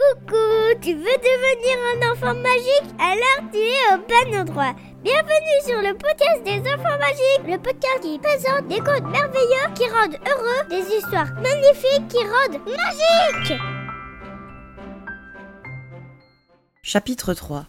Coucou, tu veux devenir un enfant magique? Alors tu es au bon endroit. Bienvenue sur le podcast des enfants magiques, le podcast qui présente des contes merveilleux qui rendent heureux, des histoires magnifiques qui rendent magiques. Chapitre 3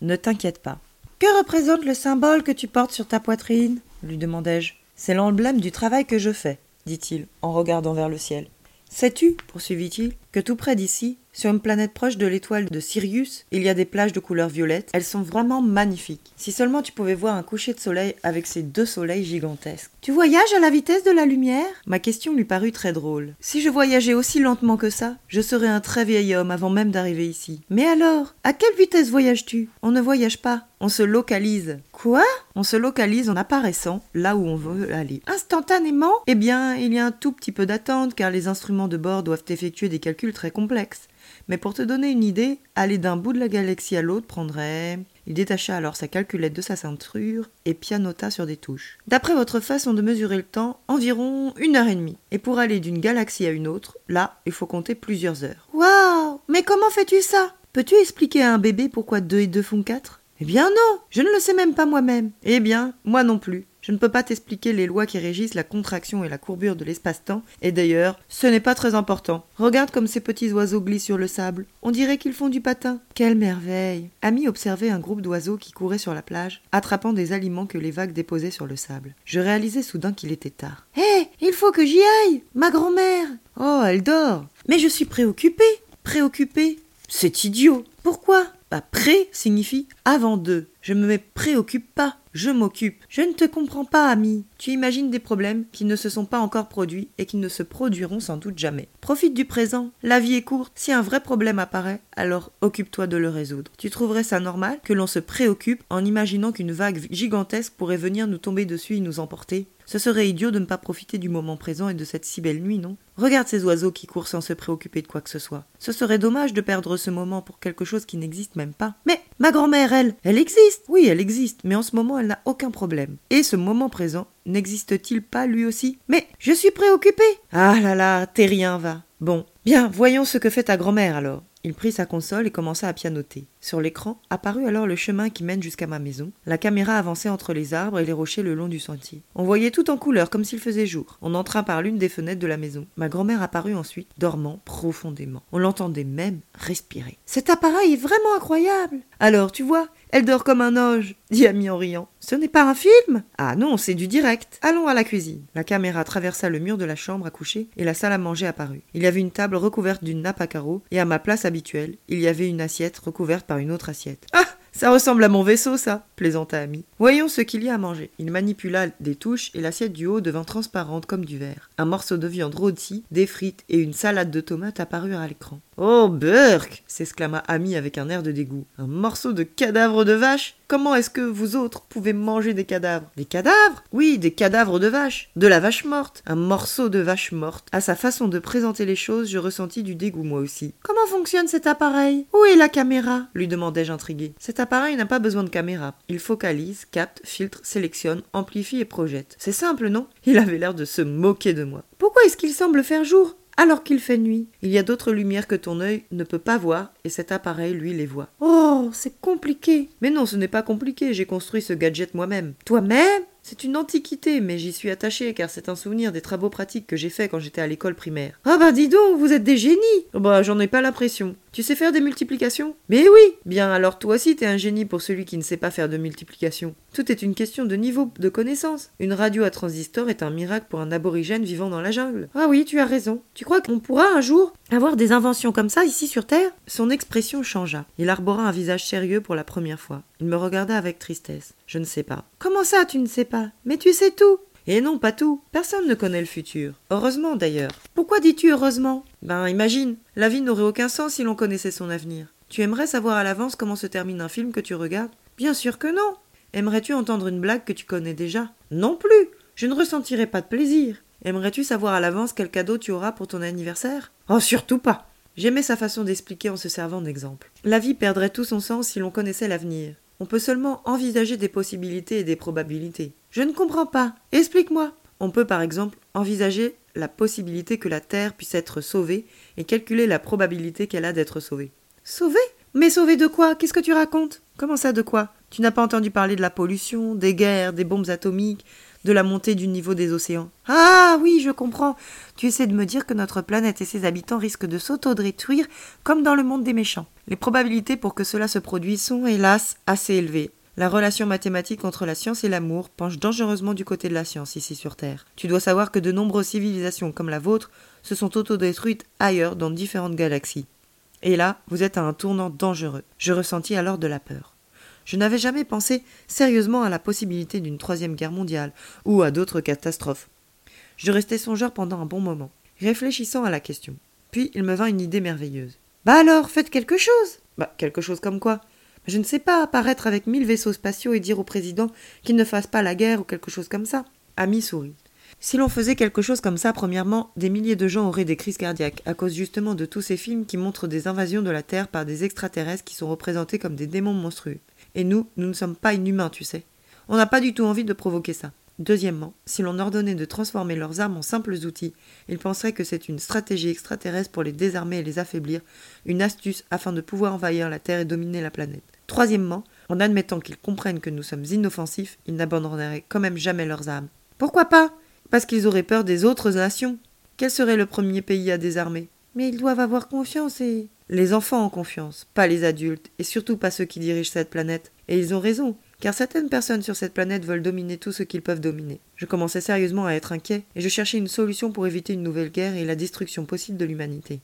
Ne t'inquiète pas. Que représente le symbole que tu portes sur ta poitrine? lui demandai-je. C'est l'emblème du travail que je fais, dit-il, en regardant vers le ciel. Sais-tu, poursuivit-il, que tout près d'ici, sur une planète proche de l'étoile de Sirius, il y a des plages de couleur violette. Elles sont vraiment magnifiques. Si seulement tu pouvais voir un coucher de soleil avec ces deux soleils gigantesques. Tu voyages à la vitesse de la lumière? Ma question lui parut très drôle. Si je voyageais aussi lentement que ça, je serais un très vieil homme avant même d'arriver ici. Mais alors, à quelle vitesse voyages-tu? On ne voyage pas, on se localise. Quoi? On se localise en apparaissant là où on veut aller. Instantanément? Eh bien, il y a un tout petit peu d'attente car les instruments de bord doivent effectuer des calculs très complexes. Mais pour te donner une idée, aller d'un bout de la galaxie à l'autre prendrait... Il détacha alors sa calculette de sa ceinture et pianota sur des touches. D'après votre façon de mesurer le temps, environ une heure et demie. Et pour aller d'une galaxie à une autre, là, il faut compter plusieurs heures. Waouh Mais comment fais-tu ça? Peux-tu expliquer à un bébé pourquoi deux et deux font quatre? Eh bien non Je ne le sais même pas moi-même. Eh bien, moi non plus. Je ne peux pas t'expliquer les lois qui régissent la contraction et la courbure de l'espace-temps, et d'ailleurs, ce n'est pas très important. Regarde comme ces petits oiseaux glissent sur le sable. On dirait qu'ils font du patin. Quelle merveille Ami observait un groupe d'oiseaux qui couraient sur la plage, attrapant des aliments que les vagues déposaient sur le sable. Je réalisais soudain qu'il était tard. Hé Il faut que j'y aille Ma grand-mère Oh, elle dort Mais je suis préoccupée Préoccupée C'est idiot Pourquoi? Bah, pré signifie avant deux. Je ne me préoccupe pas, je m'occupe. Je ne te comprends pas, ami. Tu imagines des problèmes qui ne se sont pas encore produits et qui ne se produiront sans doute jamais. Profite du présent. La vie est courte. Si un vrai problème apparaît, alors occupe-toi de le résoudre. Tu trouverais ça normal que l'on se préoccupe en imaginant qu'une vague gigantesque pourrait venir nous tomber dessus et nous emporter? Ce serait idiot de ne pas profiter du moment présent et de cette si belle nuit, non? Regarde ces oiseaux qui courent sans se préoccuper de quoi que ce soit. Ce serait dommage de perdre ce moment pour quelque chose qui n'existe même pas. Mais ma grand-mère, elle, elle existe Oui, elle existe, mais en ce moment, elle n'a aucun problème. Et ce moment présent n'existe-t-il pas lui aussi? Mais je suis préoccupée Ah là là, t'es rien, va. Bon, bien, voyons ce que fait ta grand-mère alors. Il prit sa console et commença à pianoter. Sur l'écran apparut alors le chemin qui mène jusqu'à ma maison. La caméra avançait entre les arbres et les rochers le long du sentier. On voyait tout en couleur comme s'il faisait jour. On entra par l'une des fenêtres de la maison. Ma grand-mère apparut ensuite, dormant profondément. On l'entendait même respirer. Cet appareil est vraiment incroyable. Alors, tu vois, elle dort comme un ange, dit Ami en riant. Ce n'est pas un film? Ah non, c'est du direct. Allons à la cuisine. La caméra traversa le mur de la chambre à coucher et la salle à manger apparut. Il y avait une table recouverte d'une nappe à carreaux et à ma place habituelle, il y avait une assiette recouverte par une autre assiette. Ah ça ressemble à mon vaisseau, ça, plaisanta Ami. Voyons ce qu'il y a à manger. Il manipula des touches et l'assiette du haut devint transparente comme du verre. Un morceau de viande rôtie, des frites et une salade de tomates apparurent à l'écran. Oh, Burk s'exclama Ami avec un air de dégoût. Un morceau de cadavre de vache? Comment est-ce que vous autres pouvez manger des cadavres? Des cadavres? Oui, des cadavres de vache. De la vache morte. Un morceau de vache morte. À sa façon de présenter les choses, je ressentis du dégoût moi aussi. Comment fonctionne cet appareil? Où est la caméra? lui demandai-je intrigué. Appareil n'a pas besoin de caméra. Il focalise, capte, filtre, sélectionne, amplifie et projette. C'est simple, non? Il avait l'air de se moquer de moi. Pourquoi est-ce qu'il semble faire jour alors qu'il fait nuit? Il y a d'autres lumières que ton œil ne peut pas voir, et cet appareil, lui, les voit. Oh, c'est compliqué. Mais non, ce n'est pas compliqué, j'ai construit ce gadget moi-même. Toi-même? C'est une antiquité, mais j'y suis attaché car c'est un souvenir des travaux pratiques que j'ai faits quand j'étais à l'école primaire. Ah bah dis donc, vous êtes des génies oh Bah j'en ai pas l'impression. Tu sais faire des multiplications? Mais oui Bien alors toi aussi t'es un génie pour celui qui ne sait pas faire de multiplication. Tout est une question de niveau de connaissance. Une radio à transistor est un miracle pour un aborigène vivant dans la jungle. Ah oui, tu as raison. Tu crois qu'on pourra un jour avoir des inventions comme ça ici sur Terre? Son expression changea. Il arbora un visage sérieux pour la première fois. Il me regarda avec tristesse. Je ne sais pas. Comment ça, tu ne sais pas? Mais tu sais tout et non, pas tout. Personne ne connaît le futur. Heureusement d'ailleurs. Pourquoi dis-tu heureusement? Ben imagine, la vie n'aurait aucun sens si l'on connaissait son avenir. Tu aimerais savoir à l'avance comment se termine un film que tu regardes? Bien sûr que non. Aimerais-tu entendre une blague que tu connais déjà? Non plus. Je ne ressentirais pas de plaisir. Aimerais-tu savoir à l'avance quel cadeau tu auras pour ton anniversaire? Oh, surtout pas. J'aimais sa façon d'expliquer en se servant d'exemple. La vie perdrait tout son sens si l'on connaissait l'avenir. On peut seulement envisager des possibilités et des probabilités. Je ne comprends pas. Explique-moi. On peut par exemple envisager la possibilité que la Terre puisse être sauvée et calculer la probabilité qu'elle a d'être sauvée. Sauvée? Mais sauvée de quoi? Qu'est-ce que tu racontes? Comment ça de quoi? Tu n'as pas entendu parler de la pollution, des guerres, des bombes atomiques, de la montée du niveau des océans? Ah oui, je comprends. Tu essaies de me dire que notre planète et ses habitants risquent de s'auto-détruire comme dans le monde des méchants. Les probabilités pour que cela se produise sont, hélas, assez élevées. La relation mathématique entre la science et l'amour penche dangereusement du côté de la science ici sur Terre. Tu dois savoir que de nombreuses civilisations comme la vôtre se sont autodétruites ailleurs dans différentes galaxies. Et là, vous êtes à un tournant dangereux. Je ressentis alors de la peur. Je n'avais jamais pensé sérieusement à la possibilité d'une troisième guerre mondiale ou à d'autres catastrophes. Je restai songeur pendant un bon moment, réfléchissant à la question. Puis il me vint une idée merveilleuse. Bah alors, faites quelque chose Bah, quelque chose comme quoi? Je ne sais pas apparaître avec mille vaisseaux spatiaux et dire au président qu'il ne fasse pas la guerre ou quelque chose comme ça. Ami sourit. Si l'on faisait quelque chose comme ça, premièrement, des milliers de gens auraient des crises cardiaques, à cause justement de tous ces films qui montrent des invasions de la Terre par des extraterrestres qui sont représentés comme des démons monstrueux. Et nous, nous ne sommes pas inhumains, tu sais. On n'a pas du tout envie de provoquer ça. Deuxièmement, si l'on ordonnait de transformer leurs armes en simples outils, ils penseraient que c'est une stratégie extraterrestre pour les désarmer et les affaiblir, une astuce afin de pouvoir envahir la Terre et dominer la planète. Troisièmement, en admettant qu'ils comprennent que nous sommes inoffensifs, ils n'abandonneraient quand même jamais leurs âmes. Pourquoi pas? Parce qu'ils auraient peur des autres nations. Quel serait le premier pays à désarmer? Mais ils doivent avoir confiance et. Les enfants ont confiance, pas les adultes, et surtout pas ceux qui dirigent cette planète. Et ils ont raison, car certaines personnes sur cette planète veulent dominer tout ce qu'ils peuvent dominer. Je commençais sérieusement à être inquiet, et je cherchais une solution pour éviter une nouvelle guerre et la destruction possible de l'humanité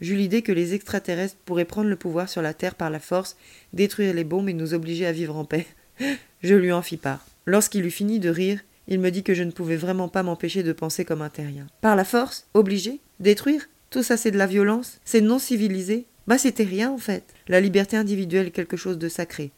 j'eus l'idée que les extraterrestres pourraient prendre le pouvoir sur la Terre par la force, détruire les bombes et nous obliger à vivre en paix. je lui en fis part. Lorsqu'il eut fini de rire, il me dit que je ne pouvais vraiment pas m'empêcher de penser comme un terrien. Par la force Obligé Détruire Tout ça c'est de la violence C'est non civilisé Bah c'était rien en fait. La liberté individuelle est quelque chose de sacré.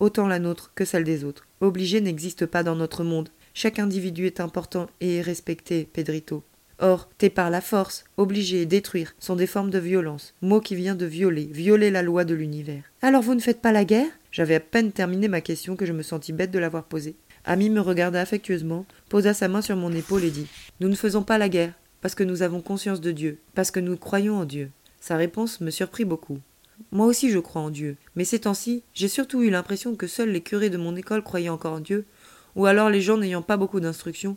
Autant la nôtre que celle des autres. Obligé n'existe pas dans notre monde. Chaque individu est important et est respecté, Pedrito. Or, t'es par la force, obligé, détruire, sont des formes de violence, mot qui vient de violer, violer la loi de l'univers. Alors vous ne faites pas la guerre? J'avais à peine terminé ma question que je me sentis bête de l'avoir posée. Ami me regarda affectueusement, posa sa main sur mon épaule et dit Nous ne faisons pas la guerre, parce que nous avons conscience de Dieu, parce que nous croyons en Dieu. Sa réponse me surprit beaucoup. Moi aussi je crois en Dieu, mais ces temps-ci, j'ai surtout eu l'impression que seuls les curés de mon école croyaient encore en Dieu, ou alors les gens n'ayant pas beaucoup d'instruction,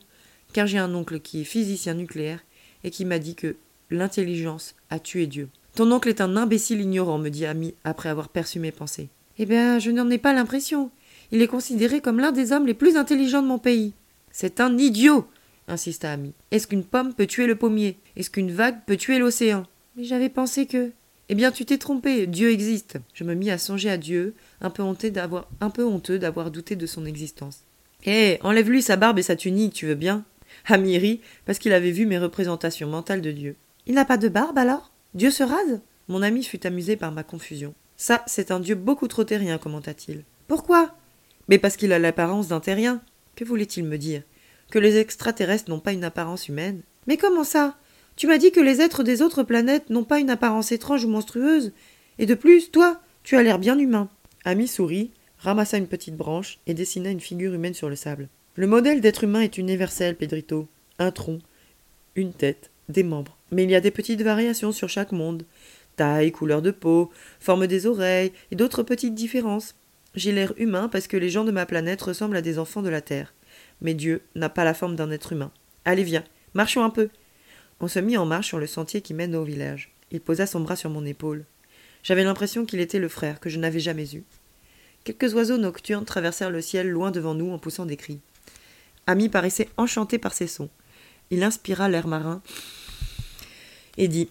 car j'ai un oncle qui est physicien nucléaire et qui m'a dit que l'intelligence a tué Dieu. Ton oncle est un imbécile ignorant, me dit Ami après avoir perçu mes pensées. Eh bien, je n'en ai pas l'impression. Il est considéré comme l'un des hommes les plus intelligents de mon pays. C'est un idiot, insista Ami. Est-ce qu'une pomme peut tuer le pommier? Est-ce qu'une vague peut tuer l'océan? Mais j'avais pensé que. Eh bien, tu t'es trompé, Dieu existe. Je me mis à songer à Dieu, un peu honteux d'avoir, un peu honteux d'avoir douté de son existence. Eh, enlève-lui sa barbe et sa tunique, tu veux bien? Ami rit parce qu'il avait vu mes représentations mentales de Dieu. Il n'a pas de barbe alors? Dieu se rase? Mon ami fut amusé par ma confusion. Ça, c'est un Dieu beaucoup trop terrien, commenta-t-il. Pourquoi? Mais parce qu'il a l'apparence d'un terrien. Que voulait-il me dire? Que les extraterrestres n'ont pas une apparence humaine? Mais comment ça? Tu m'as dit que les êtres des autres planètes n'ont pas une apparence étrange ou monstrueuse. Et de plus, toi, tu as l'air bien humain. Ami sourit, ramassa une petite branche et dessina une figure humaine sur le sable. Le modèle d'être humain est universel, Pedrito. Un tronc, une tête, des membres. Mais il y a des petites variations sur chaque monde. Taille, couleur de peau, forme des oreilles et d'autres petites différences. J'ai l'air humain parce que les gens de ma planète ressemblent à des enfants de la Terre. Mais Dieu n'a pas la forme d'un être humain. Allez, viens, marchons un peu. On se mit en marche sur le sentier qui mène au village. Il posa son bras sur mon épaule. J'avais l'impression qu'il était le frère que je n'avais jamais eu. Quelques oiseaux nocturnes traversèrent le ciel loin devant nous en poussant des cris. Ami paraissait enchanté par ces sons. Il inspira l'air marin et dit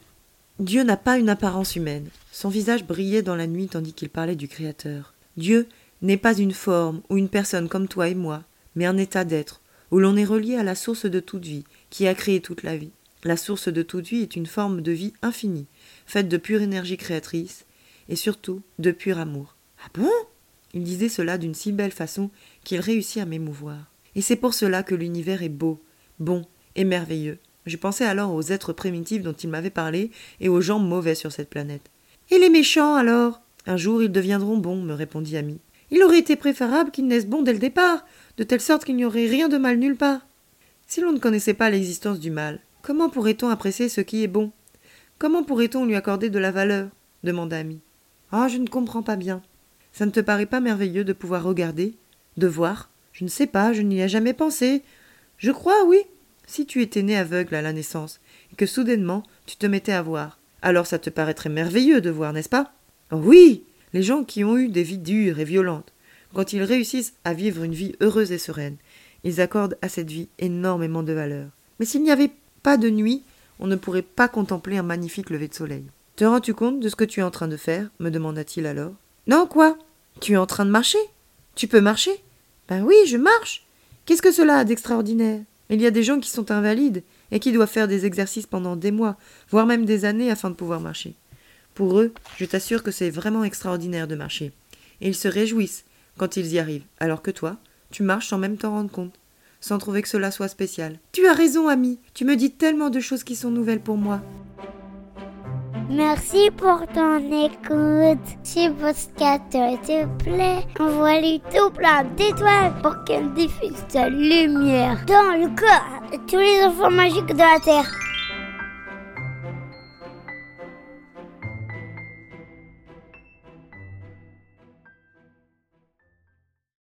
Dieu n'a pas une apparence humaine. Son visage brillait dans la nuit tandis qu'il parlait du Créateur. Dieu n'est pas une forme ou une personne comme toi et moi, mais un état d'être, où l'on est relié à la source de toute vie, qui a créé toute la vie. La source de toute vie est une forme de vie infinie, faite de pure énergie créatrice, et surtout de pur amour. Ah bon? Il disait cela d'une si belle façon qu'il réussit à m'émouvoir. Et c'est pour cela que l'univers est beau, bon et merveilleux. Je pensais alors aux êtres primitifs dont il m'avait parlé et aux gens mauvais sur cette planète. Et les méchants alors? Un jour ils deviendront bons, me répondit Ami. Il aurait été préférable qu'ils naissent bons dès le départ, de telle sorte qu'il n'y aurait rien de mal nulle part. Si l'on ne connaissait pas l'existence du mal, comment pourrait-on apprécier ce qui est bon? Comment pourrait-on lui accorder de la valeur? demanda Ami. Ah, je ne comprends pas bien. Ça ne te paraît pas merveilleux de pouvoir regarder, de voir Je ne sais pas, je n'y ai jamais pensé. Je crois, oui. Si tu étais né aveugle à la naissance, et que soudainement tu te mettais à voir, alors ça te paraîtrait merveilleux de voir, n'est-ce pas? Oui Les gens qui ont eu des vies dures et violentes, quand ils réussissent à vivre une vie heureuse et sereine, ils accordent à cette vie énormément de valeur. Mais s'il n'y avait pas de nuit, on ne pourrait pas contempler un magnifique lever de soleil. Te rends-tu compte de ce que tu es en train de faire? me demanda-t-il alors. Non, quoi? Tu es en train de marcher? Tu peux marcher? Ben oui, je marche. Qu'est-ce que cela a d'extraordinaire? Il y a des gens qui sont invalides et qui doivent faire des exercices pendant des mois, voire même des années afin de pouvoir marcher. Pour eux, je t'assure que c'est vraiment extraordinaire de marcher. Et ils se réjouissent quand ils y arrivent, alors que toi, tu marches sans même t'en rendre compte, sans trouver que cela soit spécial. Tu as raison, ami, tu me dis tellement de choses qui sont nouvelles pour moi. Merci pour ton écoute. Si votre te plaît, envoie-lui tout plein d'étoiles pour qu'elle diffuse sa lumière dans le corps de tous les enfants magiques de la Terre.